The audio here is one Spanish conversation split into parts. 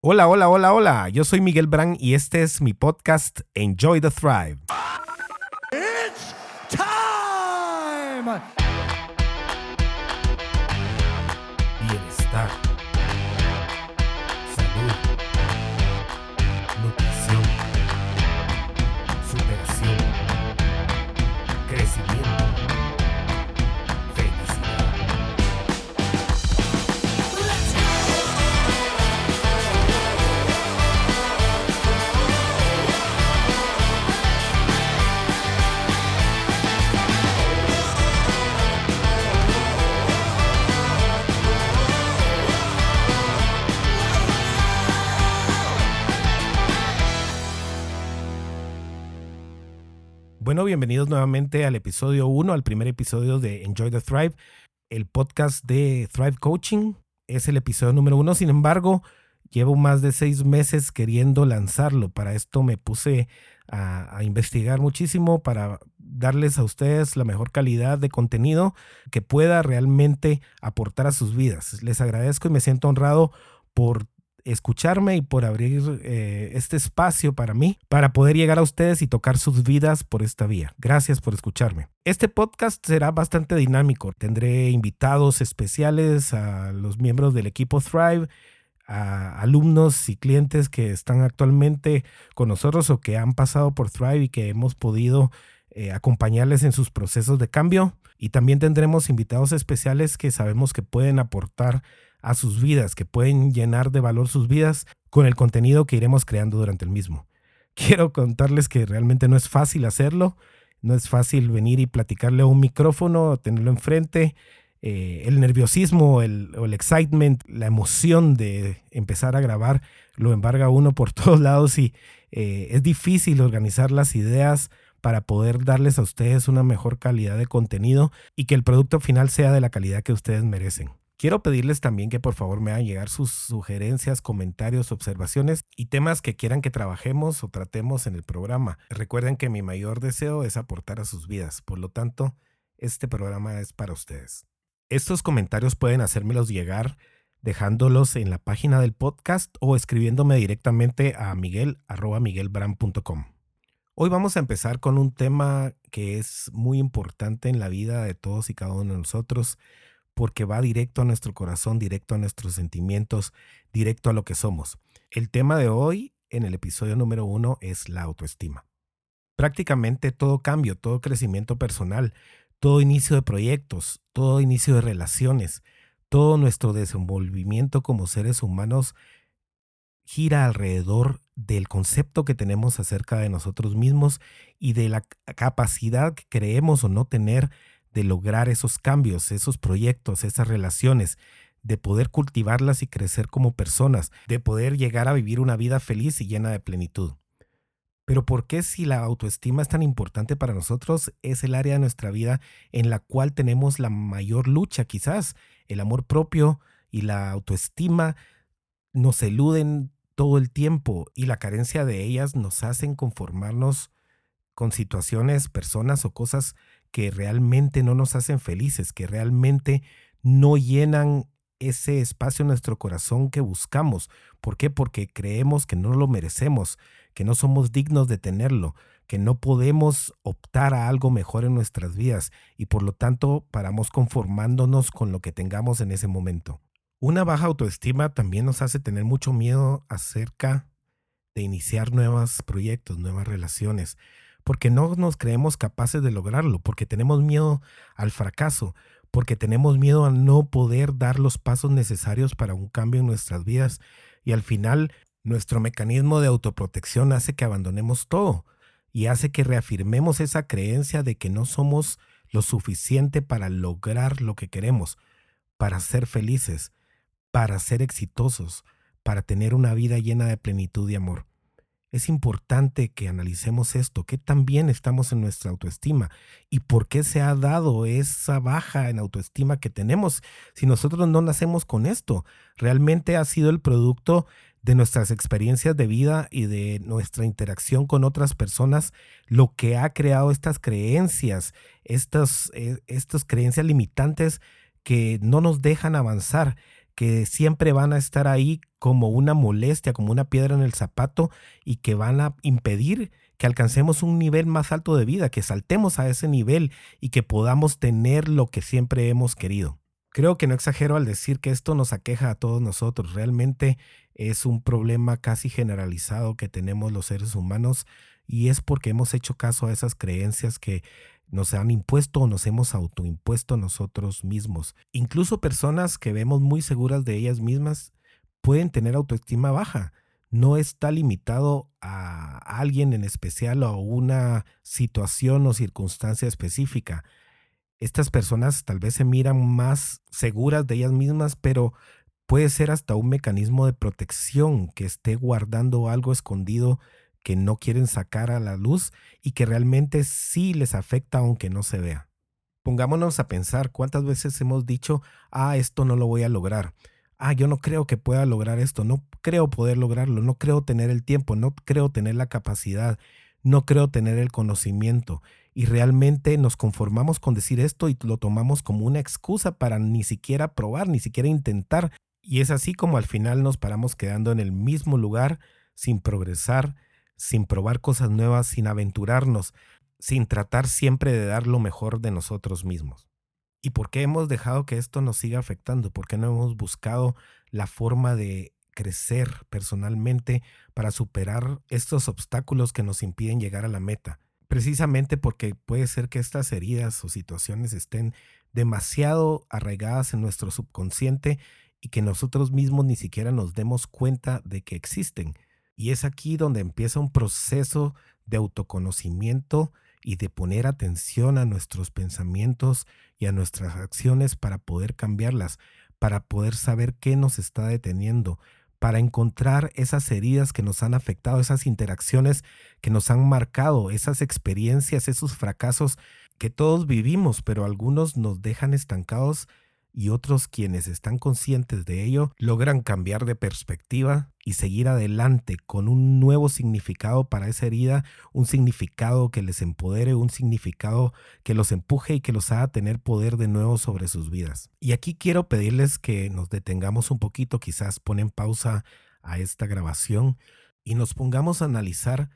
Hola, hola, hola, hola. Yo soy Miguel Brand y este es mi podcast Enjoy the Thrive. It's time! Bienestar. Bienvenidos nuevamente al episodio 1, al primer episodio de Enjoy the Thrive, el podcast de Thrive Coaching. Es el episodio número uno, sin embargo, llevo más de seis meses queriendo lanzarlo. Para esto me puse a investigar muchísimo para darles a ustedes la mejor calidad de contenido que pueda realmente aportar a sus vidas. Les agradezco y me siento honrado por escucharme y por abrir eh, este espacio para mí, para poder llegar a ustedes y tocar sus vidas por esta vía. Gracias por escucharme. Este podcast será bastante dinámico. Tendré invitados especiales a los miembros del equipo Thrive, a alumnos y clientes que están actualmente con nosotros o que han pasado por Thrive y que hemos podido eh, acompañarles en sus procesos de cambio. Y también tendremos invitados especiales que sabemos que pueden aportar a sus vidas, que pueden llenar de valor sus vidas con el contenido que iremos creando durante el mismo. Quiero contarles que realmente no es fácil hacerlo, no es fácil venir y platicarle a un micrófono, tenerlo enfrente, eh, el nerviosismo, el, o el excitement, la emoción de empezar a grabar lo embarga uno por todos lados y eh, es difícil organizar las ideas para poder darles a ustedes una mejor calidad de contenido y que el producto final sea de la calidad que ustedes merecen. Quiero pedirles también que por favor me hagan llegar sus sugerencias, comentarios, observaciones y temas que quieran que trabajemos o tratemos en el programa. Recuerden que mi mayor deseo es aportar a sus vidas, por lo tanto, este programa es para ustedes. Estos comentarios pueden hacérmelos llegar dejándolos en la página del podcast o escribiéndome directamente a miguel.miguelbram.com. Hoy vamos a empezar con un tema que es muy importante en la vida de todos y cada uno de nosotros porque va directo a nuestro corazón, directo a nuestros sentimientos, directo a lo que somos. El tema de hoy, en el episodio número uno, es la autoestima. Prácticamente todo cambio, todo crecimiento personal, todo inicio de proyectos, todo inicio de relaciones, todo nuestro desenvolvimiento como seres humanos gira alrededor del concepto que tenemos acerca de nosotros mismos y de la capacidad que creemos o no tener de lograr esos cambios, esos proyectos, esas relaciones, de poder cultivarlas y crecer como personas, de poder llegar a vivir una vida feliz y llena de plenitud. Pero ¿por qué si la autoestima es tan importante para nosotros? Es el área de nuestra vida en la cual tenemos la mayor lucha quizás. El amor propio y la autoestima nos eluden todo el tiempo y la carencia de ellas nos hacen conformarnos con situaciones, personas o cosas que realmente no nos hacen felices, que realmente no llenan ese espacio en nuestro corazón que buscamos. ¿Por qué? Porque creemos que no lo merecemos, que no somos dignos de tenerlo, que no podemos optar a algo mejor en nuestras vidas y por lo tanto paramos conformándonos con lo que tengamos en ese momento. Una baja autoestima también nos hace tener mucho miedo acerca de iniciar nuevos proyectos, nuevas relaciones, porque no nos creemos capaces de lograrlo, porque tenemos miedo al fracaso, porque tenemos miedo a no poder dar los pasos necesarios para un cambio en nuestras vidas. Y al final nuestro mecanismo de autoprotección hace que abandonemos todo y hace que reafirmemos esa creencia de que no somos lo suficiente para lograr lo que queremos, para ser felices, para ser exitosos, para tener una vida llena de plenitud y amor es importante que analicemos esto, qué tan bien estamos en nuestra autoestima y por qué se ha dado esa baja en autoestima que tenemos si nosotros no nacemos con esto. Realmente ha sido el producto de nuestras experiencias de vida y de nuestra interacción con otras personas lo que ha creado estas creencias, estas, eh, estas creencias limitantes que no nos dejan avanzar que siempre van a estar ahí como una molestia, como una piedra en el zapato y que van a impedir que alcancemos un nivel más alto de vida, que saltemos a ese nivel y que podamos tener lo que siempre hemos querido. Creo que no exagero al decir que esto nos aqueja a todos nosotros. Realmente es un problema casi generalizado que tenemos los seres humanos y es porque hemos hecho caso a esas creencias que nos han impuesto o nos hemos autoimpuesto nosotros mismos. Incluso personas que vemos muy seguras de ellas mismas pueden tener autoestima baja. No está limitado a alguien en especial o a una situación o circunstancia específica. Estas personas tal vez se miran más seguras de ellas mismas, pero puede ser hasta un mecanismo de protección que esté guardando algo escondido que no quieren sacar a la luz y que realmente sí les afecta aunque no se vea. Pongámonos a pensar cuántas veces hemos dicho, ah, esto no lo voy a lograr. Ah, yo no creo que pueda lograr esto, no creo poder lograrlo, no creo tener el tiempo, no creo tener la capacidad, no creo tener el conocimiento. Y realmente nos conformamos con decir esto y lo tomamos como una excusa para ni siquiera probar, ni siquiera intentar. Y es así como al final nos paramos quedando en el mismo lugar sin progresar, sin probar cosas nuevas, sin aventurarnos, sin tratar siempre de dar lo mejor de nosotros mismos. ¿Y por qué hemos dejado que esto nos siga afectando? ¿Por qué no hemos buscado la forma de crecer personalmente para superar estos obstáculos que nos impiden llegar a la meta? Precisamente porque puede ser que estas heridas o situaciones estén demasiado arraigadas en nuestro subconsciente y que nosotros mismos ni siquiera nos demos cuenta de que existen y es aquí donde empieza un proceso de autoconocimiento y de poner atención a nuestros pensamientos y a nuestras acciones para poder cambiarlas, para poder saber qué nos está deteniendo, para encontrar esas heridas que nos han afectado, esas interacciones que nos han marcado, esas experiencias, esos fracasos que todos vivimos, pero algunos nos dejan estancados y otros quienes están conscientes de ello logran cambiar de perspectiva y seguir adelante con un nuevo significado para esa herida, un significado que les empodere, un significado que los empuje y que los haga tener poder de nuevo sobre sus vidas. Y aquí quiero pedirles que nos detengamos un poquito, quizás ponen pausa a esta grabación y nos pongamos a analizar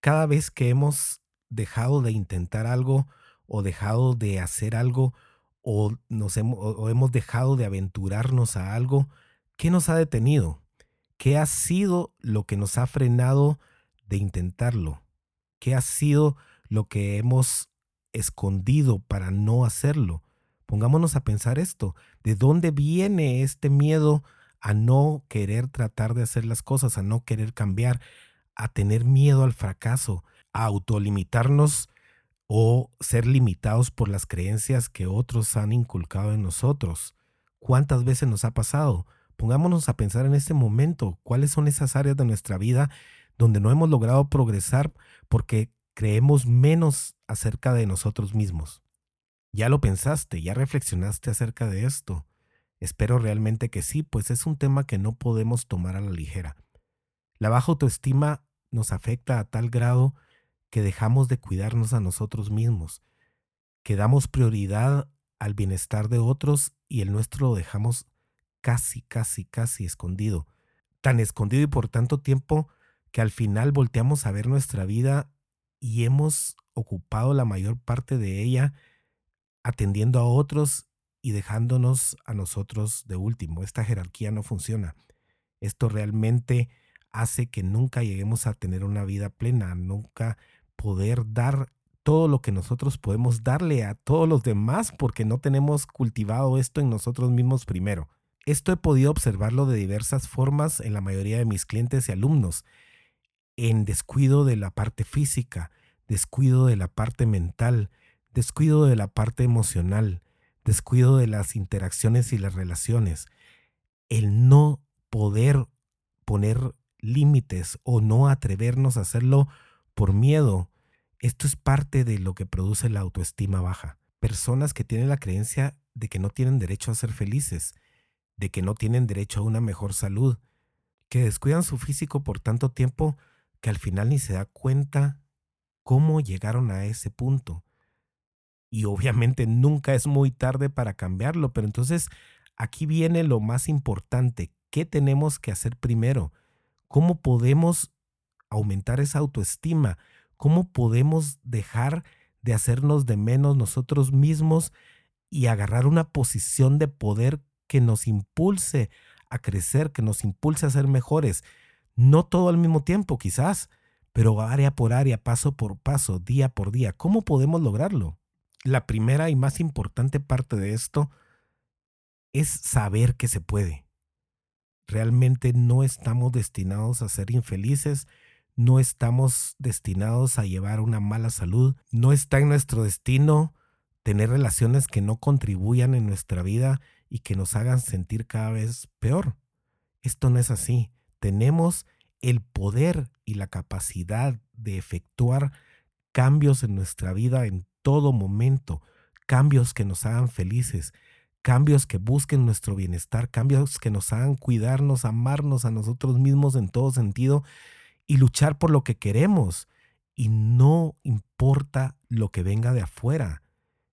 cada vez que hemos dejado de intentar algo o dejado de hacer algo o, nos hemos, hemos dejado de aventurarnos a algo, ¿qué nos ha detenido? ¿Qué ha sido lo que nos ha frenado de intentarlo? ¿Qué ha sido lo que hemos escondido para no hacerlo? Pongámonos a pensar esto. ¿De dónde viene este miedo a no querer tratar de hacer las cosas, a no querer cambiar, a tener miedo al fracaso, a autolimitarnos o ser limitados por las creencias que otros han inculcado en nosotros. ¿Cuántas veces nos ha pasado? Pongámonos a pensar en este momento, cuáles son esas áreas de nuestra vida donde no hemos logrado progresar porque creemos menos acerca de nosotros mismos. Ya lo pensaste, ya reflexionaste acerca de esto. Espero realmente que sí, pues es un tema que no podemos tomar a la ligera. La baja autoestima nos afecta a tal grado que dejamos de cuidarnos a nosotros mismos, que damos prioridad al bienestar de otros y el nuestro lo dejamos casi, casi, casi escondido. Tan escondido y por tanto tiempo que al final volteamos a ver nuestra vida y hemos ocupado la mayor parte de ella atendiendo a otros y dejándonos a nosotros de último. Esta jerarquía no funciona. Esto realmente hace que nunca lleguemos a tener una vida plena, nunca poder dar todo lo que nosotros podemos darle a todos los demás porque no tenemos cultivado esto en nosotros mismos primero. Esto he podido observarlo de diversas formas en la mayoría de mis clientes y alumnos, en descuido de la parte física, descuido de la parte mental, descuido de la parte emocional, descuido de las interacciones y las relaciones. El no poder poner límites o no atrevernos a hacerlo por miedo esto es parte de lo que produce la autoestima baja. Personas que tienen la creencia de que no tienen derecho a ser felices, de que no tienen derecho a una mejor salud, que descuidan su físico por tanto tiempo que al final ni se da cuenta cómo llegaron a ese punto. Y obviamente nunca es muy tarde para cambiarlo, pero entonces Aquí viene lo más importante. ¿Qué tenemos que hacer primero? ¿Cómo podemos aumentar esa autoestima? ¿Cómo podemos dejar de hacernos de menos nosotros mismos y agarrar una posición de poder que nos impulse a crecer, que nos impulse a ser mejores? No todo al mismo tiempo, quizás, pero área por área, paso por paso, día por día. ¿Cómo podemos lograrlo? La primera y más importante parte de esto es saber que se puede. Realmente no estamos destinados a ser infelices, no estamos destinados a llevar una mala salud, no está en nuestro destino tener relaciones que no contribuyan en nuestra vida y que nos hagan sentir cada vez peor. Esto no es así. Tenemos el poder y la capacidad de efectuar cambios en nuestra vida en todo momento, cambios que nos hagan felices, cambios que busquen nuestro bienestar, cambios que nos hagan cuidarnos, amarnos a nosotros mismos en todo sentido y luchar por lo que queremos. Y no importa lo que venga de afuera,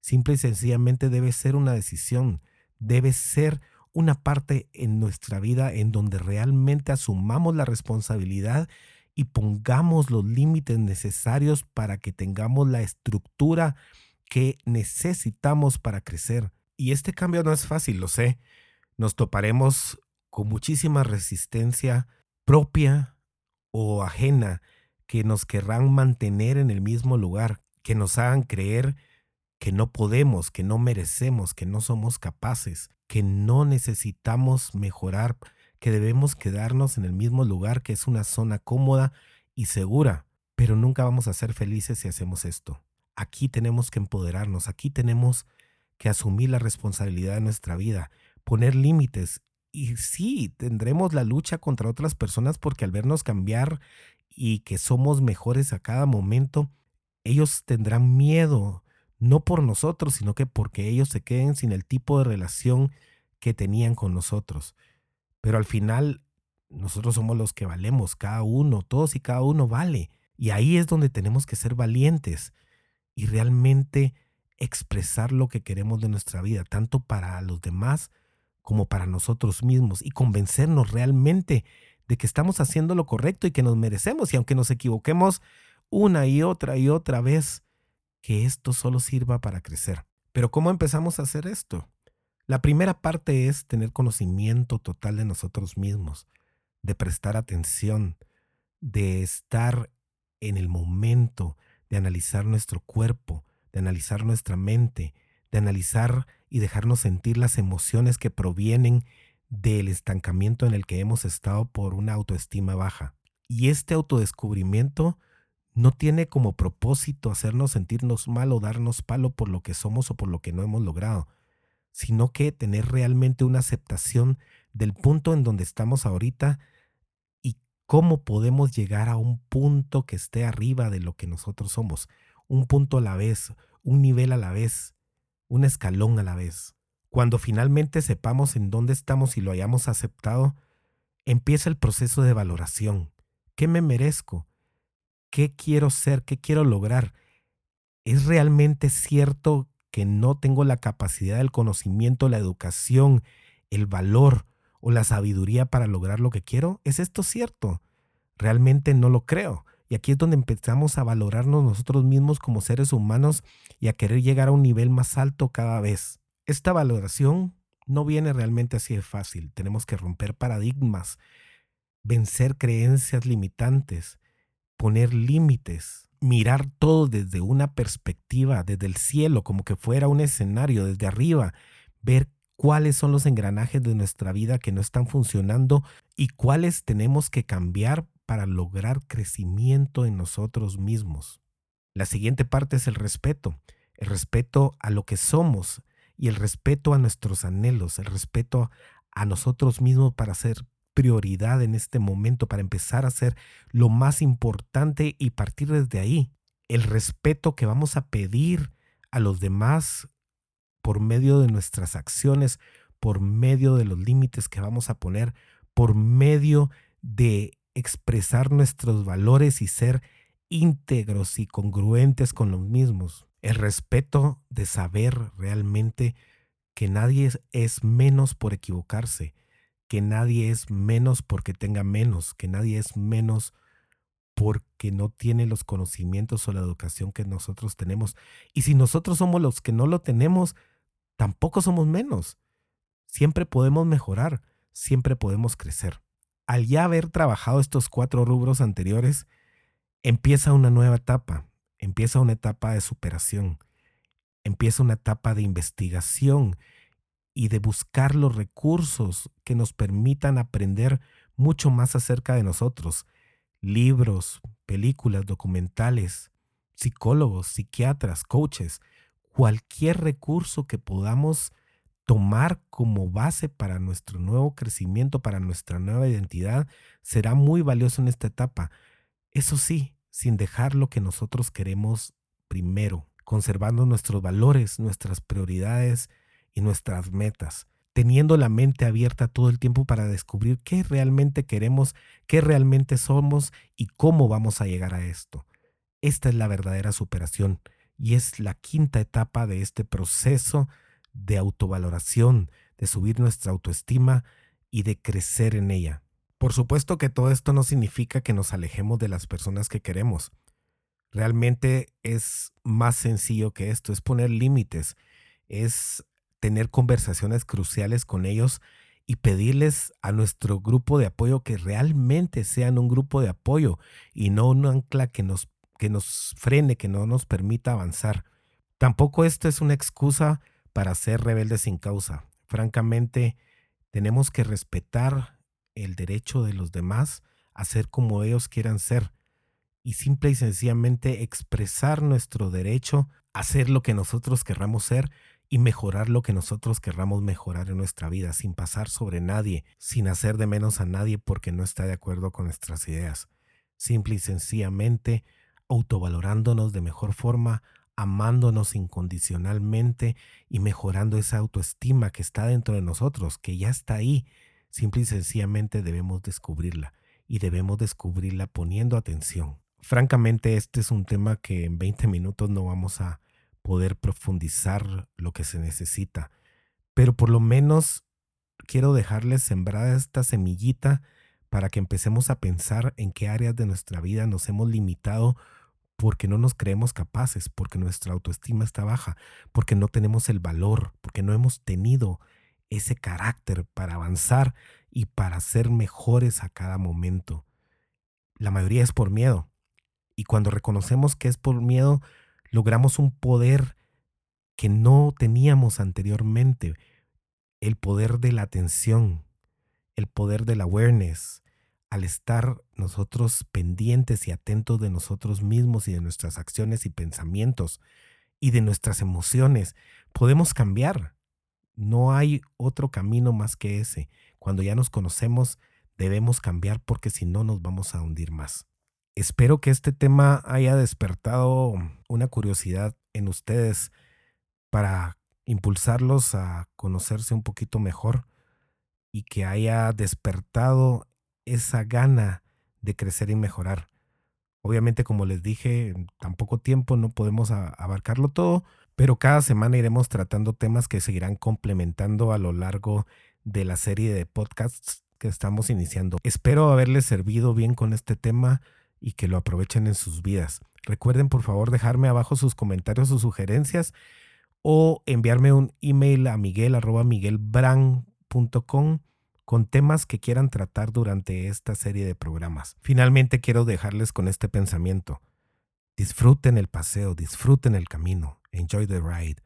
simple y sencillamente debe ser una decisión, debe ser una parte en nuestra vida en donde realmente asumamos la responsabilidad y pongamos los límites necesarios para que tengamos la estructura que necesitamos para crecer. Y este cambio no es fácil, lo sé. Nos toparemos con muchísima resistencia propia o ajena que nos querrán mantener en el mismo lugar, que nos hagan creer que no podemos, que no merecemos, que no somos capaces, que no necesitamos mejorar, que debemos quedarnos en el mismo lugar que es una zona cómoda y segura. Pero nunca vamos a ser felices si hacemos esto. Aquí tenemos que empoderarnos, aquí tenemos que asumir la responsabilidad de nuestra vida, poner límites. Y sí, tendremos la lucha contra otras personas porque al vernos cambiar y que somos mejores a cada momento, ellos tendrán miedo no por nosotros, sino que porque ellos se queden sin el tipo de relación que tenían con nosotros. Pero al final, nosotros somos los que valemos, cada uno, todos y cada uno vale. Y ahí es donde tenemos que ser valientes y realmente expresar lo que queremos de nuestra vida, tanto para los demás como para nosotros mismos, y convencernos realmente de que estamos haciendo lo correcto y que nos merecemos, y aunque nos equivoquemos una y otra y otra vez, que esto solo sirva para crecer. Pero ¿cómo empezamos a hacer esto? La primera parte es tener conocimiento total de nosotros mismos, de prestar atención, de estar en el momento, de analizar nuestro cuerpo, de analizar nuestra mente, de analizar y dejarnos sentir las emociones que provienen del estancamiento en el que hemos estado por una autoestima baja. Y este autodescubrimiento no tiene como propósito hacernos sentirnos mal o darnos palo por lo que somos o por lo que no hemos logrado, sino que tener realmente una aceptación del punto en donde estamos ahorita y cómo podemos llegar a un punto que esté arriba de lo que nosotros somos, un punto a la vez, un nivel a la vez, un escalón a la vez. Cuando finalmente sepamos en dónde estamos y lo hayamos aceptado, empieza el proceso de valoración. ¿Qué me merezco? qué quiero ser, qué quiero lograr. ¿Es realmente cierto que no tengo la capacidad, el conocimiento, la educación, el valor o la sabiduría para lograr lo que quiero? ¿Es esto cierto? Realmente no lo creo. Y aquí es donde empezamos a valorarnos nosotros mismos como seres humanos y a querer llegar a un nivel más alto cada vez. Esta valoración no viene realmente así de fácil. Tenemos que romper paradigmas, vencer creencias limitantes, poner límites, mirar todo desde una perspectiva, desde el cielo, como que fuera un escenario, desde arriba, ver cuáles son los engranajes de nuestra vida que no están funcionando y cuáles tenemos que cambiar para lograr crecimiento en nosotros mismos. La siguiente parte es el respeto, el respeto a lo que somos y el respeto a nuestros anhelos, el respeto a nosotros mismos para ser prioridad en este momento para empezar a hacer lo más importante y partir desde ahí. El respeto que vamos a pedir a los demás por medio de nuestras acciones, por medio de los límites que vamos a poner, por medio de expresar nuestros valores y ser íntegros y congruentes con los mismos. El respeto de saber realmente que nadie es menos por equivocarse, que nadie es menos porque tenga menos, que nadie es menos porque no tiene los conocimientos o la educación que nosotros tenemos. Y si nosotros somos los que no lo tenemos, tampoco somos menos. Siempre podemos mejorar, siempre podemos crecer. Al ya haber trabajado estos cuatro rubros anteriores, empieza una nueva etapa, empieza una etapa de superación, empieza una etapa de investigación y de buscar los recursos que nos permitan aprender mucho más acerca de nosotros. Libros, películas, documentales, psicólogos, psiquiatras, coaches, cualquier recurso que podamos tomar como base para nuestro nuevo crecimiento, para nuestra nueva identidad, será muy valioso en esta etapa. Eso sí, sin dejar lo que nosotros queremos primero, conservando nuestros valores, nuestras prioridades y nuestras metas teniendo la mente abierta todo el tiempo para descubrir qué realmente queremos, qué realmente somos y cómo vamos a llegar a esto. Esta es la verdadera superación y es la quinta etapa de este proceso de autovaloración, de subir nuestra autoestima y de crecer en ella. Por supuesto que todo esto no significa que nos alejemos de las personas que queremos. Realmente es más sencillo que esto, es poner límites, es tener conversaciones cruciales con ellos y pedirles a nuestro grupo de apoyo que realmente sean un grupo de apoyo y no un ancla que nos, que nos frene, que no nos permita avanzar. Tampoco esto es una excusa para ser rebeldes sin causa. Francamente, tenemos que respetar el derecho de los demás a ser como ellos quieran ser y simple y sencillamente expresar nuestro derecho a ser lo que nosotros querramos ser y mejorar lo que nosotros querramos mejorar en nuestra vida, sin pasar sobre nadie, sin hacer de menos a nadie porque no está de acuerdo con nuestras ideas. Simple y sencillamente autovalorándonos de mejor forma, amándonos incondicionalmente y mejorando esa autoestima que está dentro de nosotros, que ya está ahí. Simple y sencillamente debemos descubrirla y debemos descubrirla poniendo atención. Francamente, este es un tema que en 20 minutos no vamos a poder profundizar lo que se necesita. Pero por lo menos quiero dejarles sembrada esta semillita para que empecemos a pensar en qué áreas de nuestra vida nos hemos limitado porque no nos creemos capaces, porque nuestra autoestima está baja, porque no tenemos el valor, porque no hemos tenido ese carácter para avanzar y para ser mejores a cada momento. La mayoría es por miedo. Y cuando reconocemos que es por miedo, logramos un poder que no teníamos anteriormente, el poder de la atención, el poder del awareness, al estar nosotros pendientes y atentos de nosotros mismos y de nuestras acciones y pensamientos y de nuestras emociones, podemos cambiar. No hay otro camino más que ese. Cuando ya nos conocemos, debemos cambiar porque si no nos vamos a hundir más. Espero que este tema haya despertado una curiosidad en ustedes para impulsarlos a conocerse un poquito mejor y que haya despertado esa gana de crecer y mejorar. Obviamente, como les dije, en tan poco tiempo no podemos abarcarlo todo, pero cada semana iremos tratando temas que seguirán complementando a lo largo de la serie de podcasts que estamos iniciando. Espero haberles servido bien con este tema y que lo aprovechen en sus vidas. Recuerden por favor dejarme abajo sus comentarios o sugerencias o enviarme un email a miguel con temas que quieran tratar durante esta serie de programas. Finalmente quiero dejarles con este pensamiento. Disfruten el paseo, disfruten el camino, enjoy the ride.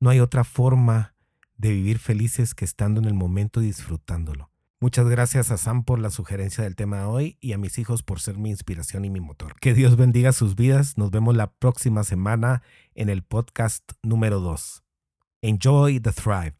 No hay otra forma de vivir felices que estando en el momento y disfrutándolo. Muchas gracias a Sam por la sugerencia del tema de hoy y a mis hijos por ser mi inspiración y mi motor. Que Dios bendiga sus vidas. Nos vemos la próxima semana en el podcast número 2. Enjoy the Thrive.